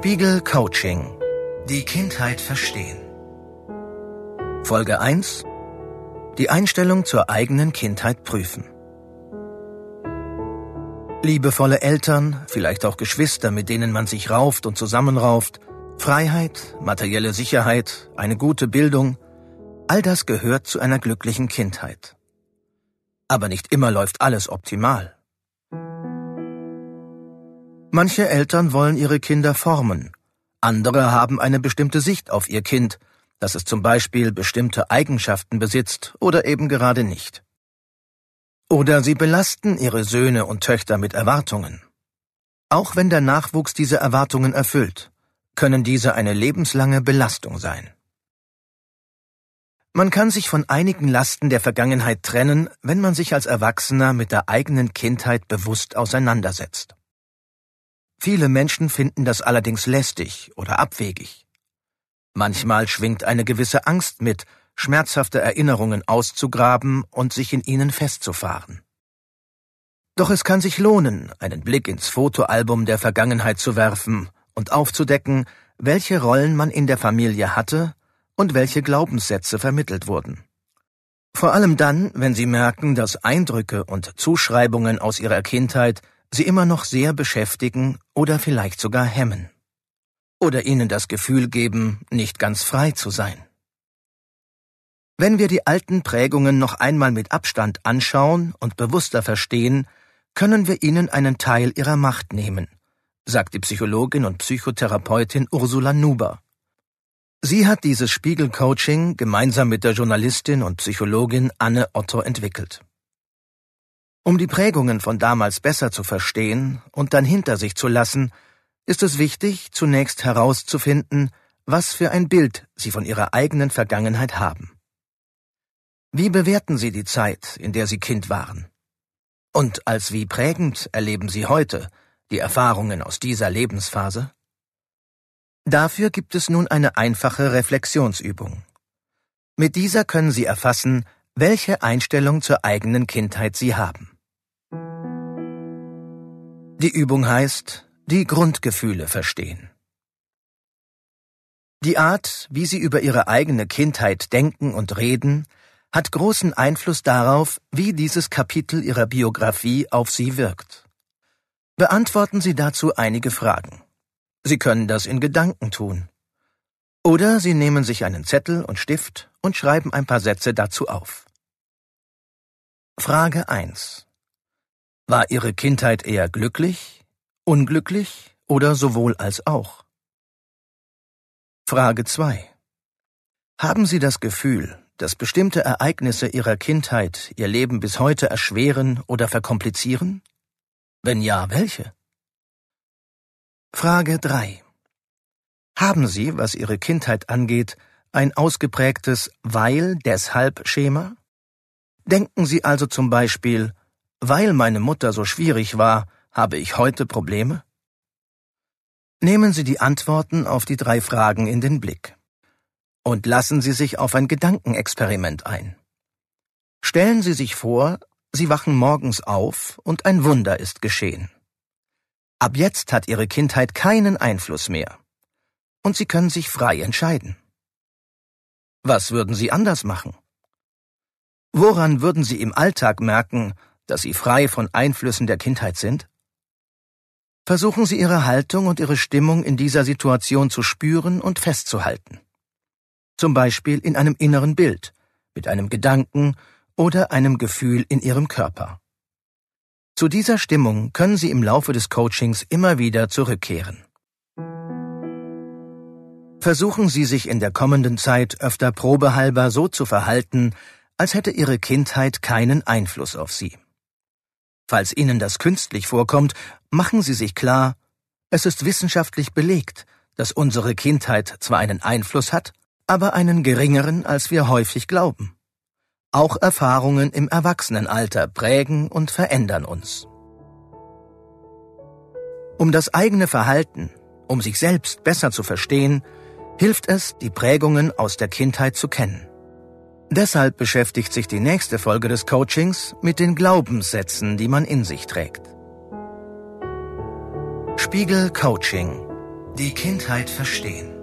Spiegel Coaching. Die Kindheit verstehen. Folge 1. Die Einstellung zur eigenen Kindheit prüfen. Liebevolle Eltern, vielleicht auch Geschwister, mit denen man sich rauft und zusammenrauft, Freiheit, materielle Sicherheit, eine gute Bildung, all das gehört zu einer glücklichen Kindheit. Aber nicht immer läuft alles optimal. Manche Eltern wollen ihre Kinder formen, andere haben eine bestimmte Sicht auf ihr Kind, dass es zum Beispiel bestimmte Eigenschaften besitzt oder eben gerade nicht. Oder sie belasten ihre Söhne und Töchter mit Erwartungen. Auch wenn der Nachwuchs diese Erwartungen erfüllt, können diese eine lebenslange Belastung sein. Man kann sich von einigen Lasten der Vergangenheit trennen, wenn man sich als Erwachsener mit der eigenen Kindheit bewusst auseinandersetzt. Viele Menschen finden das allerdings lästig oder abwegig. Manchmal schwingt eine gewisse Angst mit, schmerzhafte Erinnerungen auszugraben und sich in ihnen festzufahren. Doch es kann sich lohnen, einen Blick ins Fotoalbum der Vergangenheit zu werfen und aufzudecken, welche Rollen man in der Familie hatte und welche Glaubenssätze vermittelt wurden. Vor allem dann, wenn Sie merken, dass Eindrücke und Zuschreibungen aus Ihrer Kindheit Sie immer noch sehr beschäftigen oder vielleicht sogar hemmen. Oder Ihnen das Gefühl geben, nicht ganz frei zu sein. Wenn wir die alten Prägungen noch einmal mit Abstand anschauen und bewusster verstehen, können wir ihnen einen Teil ihrer Macht nehmen, sagt die Psychologin und Psychotherapeutin Ursula Nuber. Sie hat dieses Spiegelcoaching gemeinsam mit der Journalistin und Psychologin Anne Otto entwickelt. Um die Prägungen von damals besser zu verstehen und dann hinter sich zu lassen, ist es wichtig, zunächst herauszufinden, was für ein Bild sie von ihrer eigenen Vergangenheit haben. Wie bewerten Sie die Zeit, in der Sie Kind waren? Und als wie prägend erleben Sie heute die Erfahrungen aus dieser Lebensphase? Dafür gibt es nun eine einfache Reflexionsübung. Mit dieser können Sie erfassen, welche Einstellung zur eigenen Kindheit Sie haben. Die Übung heißt, die Grundgefühle verstehen. Die Art, wie Sie über Ihre eigene Kindheit denken und reden, hat großen Einfluss darauf, wie dieses Kapitel Ihrer Biografie auf Sie wirkt. Beantworten Sie dazu einige Fragen. Sie können das in Gedanken tun. Oder Sie nehmen sich einen Zettel und Stift und schreiben ein paar Sätze dazu auf. Frage 1. War Ihre Kindheit eher glücklich, unglücklich oder sowohl als auch? Frage 2. Haben Sie das Gefühl, dass bestimmte Ereignisse Ihrer Kindheit Ihr Leben bis heute erschweren oder verkomplizieren? Wenn ja, welche? Frage 3. Haben Sie, was Ihre Kindheit angeht, ein ausgeprägtes Weil-Deshalb-Schema? Denken Sie also zum Beispiel, weil meine Mutter so schwierig war, habe ich heute Probleme? Nehmen Sie die Antworten auf die drei Fragen in den Blick und lassen Sie sich auf ein Gedankenexperiment ein. Stellen Sie sich vor, Sie wachen morgens auf und ein Wunder ist geschehen. Ab jetzt hat Ihre Kindheit keinen Einfluss mehr. Und Sie können sich frei entscheiden. Was würden Sie anders machen? Woran würden Sie im Alltag merken, dass Sie frei von Einflüssen der Kindheit sind? Versuchen Sie Ihre Haltung und Ihre Stimmung in dieser Situation zu spüren und festzuhalten zum Beispiel in einem inneren Bild, mit einem Gedanken oder einem Gefühl in Ihrem Körper. Zu dieser Stimmung können Sie im Laufe des Coachings immer wieder zurückkehren. Versuchen Sie sich in der kommenden Zeit öfter probehalber so zu verhalten, als hätte Ihre Kindheit keinen Einfluss auf Sie. Falls Ihnen das künstlich vorkommt, machen Sie sich klar, es ist wissenschaftlich belegt, dass unsere Kindheit zwar einen Einfluss hat, aber einen geringeren, als wir häufig glauben. Auch Erfahrungen im Erwachsenenalter prägen und verändern uns. Um das eigene Verhalten, um sich selbst besser zu verstehen, hilft es, die Prägungen aus der Kindheit zu kennen. Deshalb beschäftigt sich die nächste Folge des Coachings mit den Glaubenssätzen, die man in sich trägt. Spiegel Coaching. Die Kindheit verstehen.